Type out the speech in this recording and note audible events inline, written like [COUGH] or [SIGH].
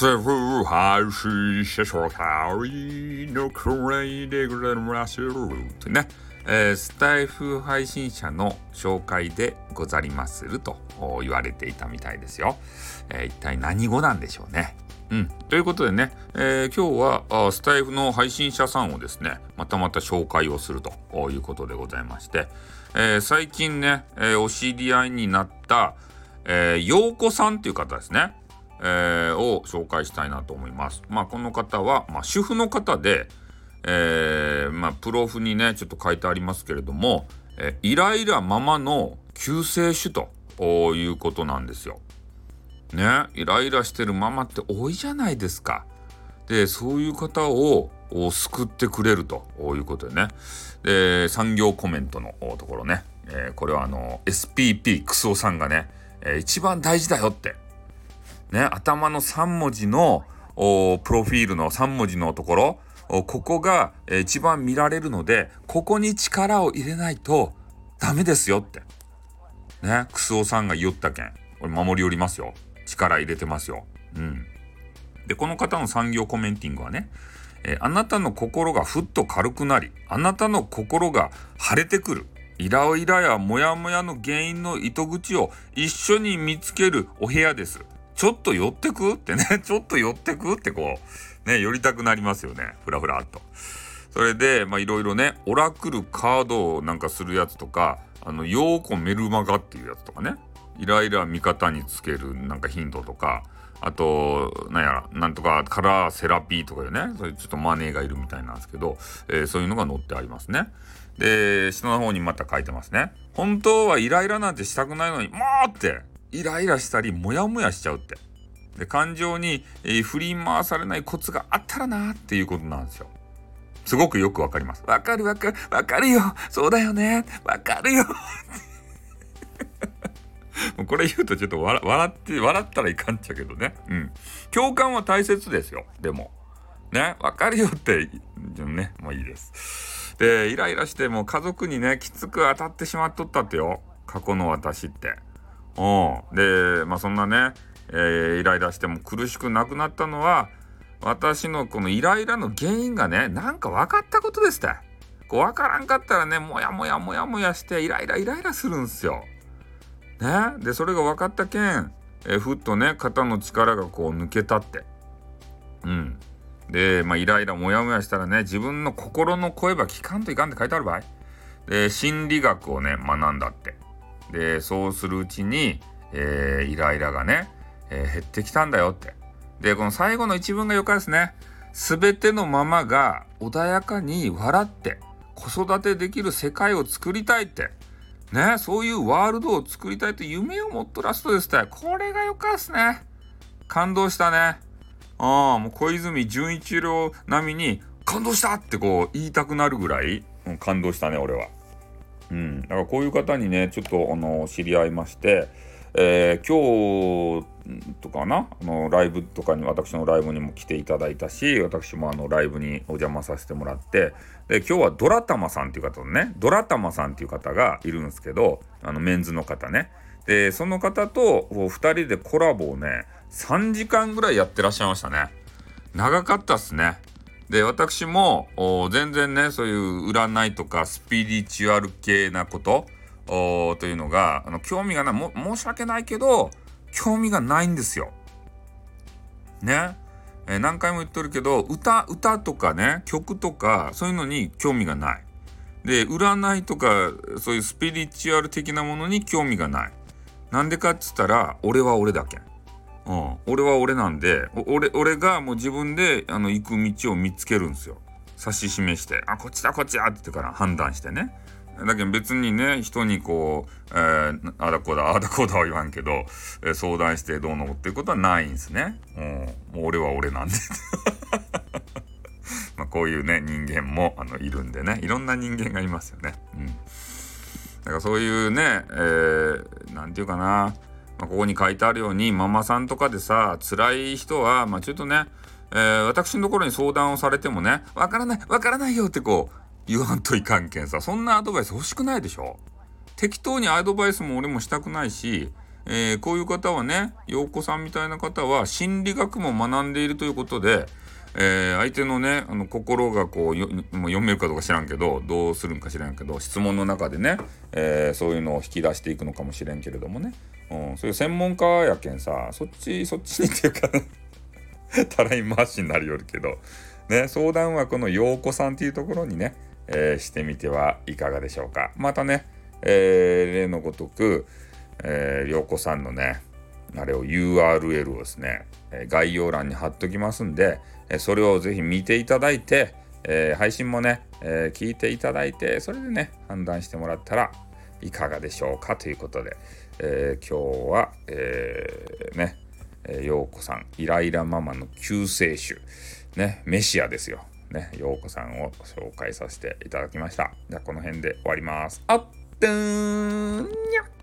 政府配信者紹介のくらいでございますってね、えー、スタイフ配信者の紹介でござりますると言われていたみたいですよ。えー、一体何語なんでしょうね。うん。ということでね、えー、今日はスタイフの配信者さんをですね、またまた紹介をするということでございまして、えー、最近ね、えー、お知り合いになった、えー、陽子さんっていう方ですね。えー、を紹介したいなと思います。まあ、この方は、まあ、主婦の方で、えー、まあ、プロフにね、ちょっと書いてありますけれども、えー、イライラママの救世主ということなんですよ。ね、イライラしてるママって多いじゃないですか。で、そういう方を救ってくれるということでね。で、産業コメントのところね、えー、これはあの、SPP クソさんがね、えー、一番大事だよってね、頭の3文字のプロフィールの3文字のところ、ここが一番見られるので、ここに力を入れないとダメですよって。ね、クスオさんが言ったけん。これ守りおりますよ。力入れてますよ。うん。で、この方の産業コメンティングはね、えあなたの心がふっと軽くなり、あなたの心が晴れてくる。イライラやモヤモヤの原因の糸口を一緒に見つけるお部屋です。ちょっと寄ってく？ってね、[LAUGHS] ちょっと寄ってく？ってこう、ね、寄りたくなりますよね。ふらふらっと。それで、まあいろいろね、オラクルカードをなんかするやつとか、あの、ヨーコメルマガっていうやつとかね、イライラ味方につけるなんかヒントとか、あと、なんやら、なんとかカラーセラピーとかでね、そういうちょっとマネーがいるみたいなんですけど、えー、そういうのが載ってありますね。で、下の方にまた書いてますね。本当はイライラなんてしたくないのに、もうってイライラしたり、モヤモヤしちゃうって。で、感情に、えー、振り回されないコツがあったらなっていうことなんですよ。すごくよくわかります。わかるわかる、わかるよ。そうだよね。わかるよ。[LAUGHS] これ言うとちょっと笑って、笑ったらいかんっちゃけどね。うん。共感は大切ですよ。でも。ね、わかるよって、ね、もういいです。で、イライラしても家族にね、きつく当たってしまっとったってよ。過去の私って。うん。で、まあそんなね、えー、イライラしても苦しくなくなったのは、私のこのイライラの原因がね、なんか分かったことですって。こう分からんかったらね、もやもやもやもやしてイライライライラするんすよ。ね？で、それが分かったけん、えー、ふっとね、肩の力がこう抜けたって。うん。で、まあ、イライラモヤモヤしたらね、自分の心の声ば聞かんといかんって書いてある場合。で、心理学をね、学んだって。でそうするうちに、えー、イライラがね、えー、減ってきたんだよって。でこの最後の一文がよかですね。全てのママが穏やかに笑って子育てできる世界を作りたいって。ね、そういうワールドを作りたいと夢を持っとらすとですね。これがよかっすね。感動したね。ああ、もう小泉純一郎並みに感動したってこう言いたくなるぐらい、うん、感動したね、俺は。うん、だからこういう方にねちょっとあの知り合いまして、えー、今日とかなあのライブとかに私のライブにも来ていただいたし私もあのライブにお邪魔させてもらってで今日はドラタマさんっていう方のねドラタマさんっていう方がいるんですけどあのメンズの方ね。でその方と2人でコラボをね3時間ぐらいやってらっしゃいましたね。長かったっすね。で私も全然ねそういう占いとかスピリチュアル系なことというのがあの興味がない申し訳ないけど興味がないんですよ。ね。えー、何回も言っとるけど歌歌とかね曲とかそういうのに興味がない。で占いとかそういうスピリチュアル的なものに興味がない。なんでかっつったら俺は俺だけ。うん、俺は俺なんで俺俺がもう自分であの行く道を見つけるんですよ。指し示してあこっちだこっちだって言ってから判断してね。だけど別にね人にこう、えー、あだこだあだこだは言わんけど、えー、相談してどうのっていうことはないんですね、うん、もう俺は俺なんで。[LAUGHS] まあこういうね人間もあのいるんでね。いろんな人間がいますよね。うん。だからそういうね、えー、ていうかな。まあ、ここに書いてあるようにママさんとかでさ辛い人は、まあ、ちょっとね、えー、私のところに相談をされてもねわからないわからないよってこう言わんといかんけんさそんなアドバイス欲しくないでしょ？適当にアドバイスも俺もしたくないしえー、こういう方はね陽子さんみたいな方は心理学も学んでいるということで、えー、相手のねあの心がこうよもう読めるかどうか知らんけどどうするんか知らんけど質問の中でね、え、そういうのを引き出していくのかもしれんけれどもね、うん、そういう専門家やけんさそっちそっちにっていうか [LAUGHS] たらい回しになるよるけど、ね、相談はこの陽子さんっていうところにね、えー、してみてはいかがでしょうか。またね、えー、例のごとく、えー、陽子さんのね、あれを URL をですね、概要欄に貼っときますんで、それをぜひ見ていただいて、え、配信もね、え、聞いていただいて、それでね、判断してもらったらいかがでしょうかということで、えー、今日は、えー、ね、え、ようこさん、イライラママの救世主、ね、メシアですよ。ね、ようこさんを紹介させていただきました。じゃあ、この辺で終わります。あっ、とーんにゃ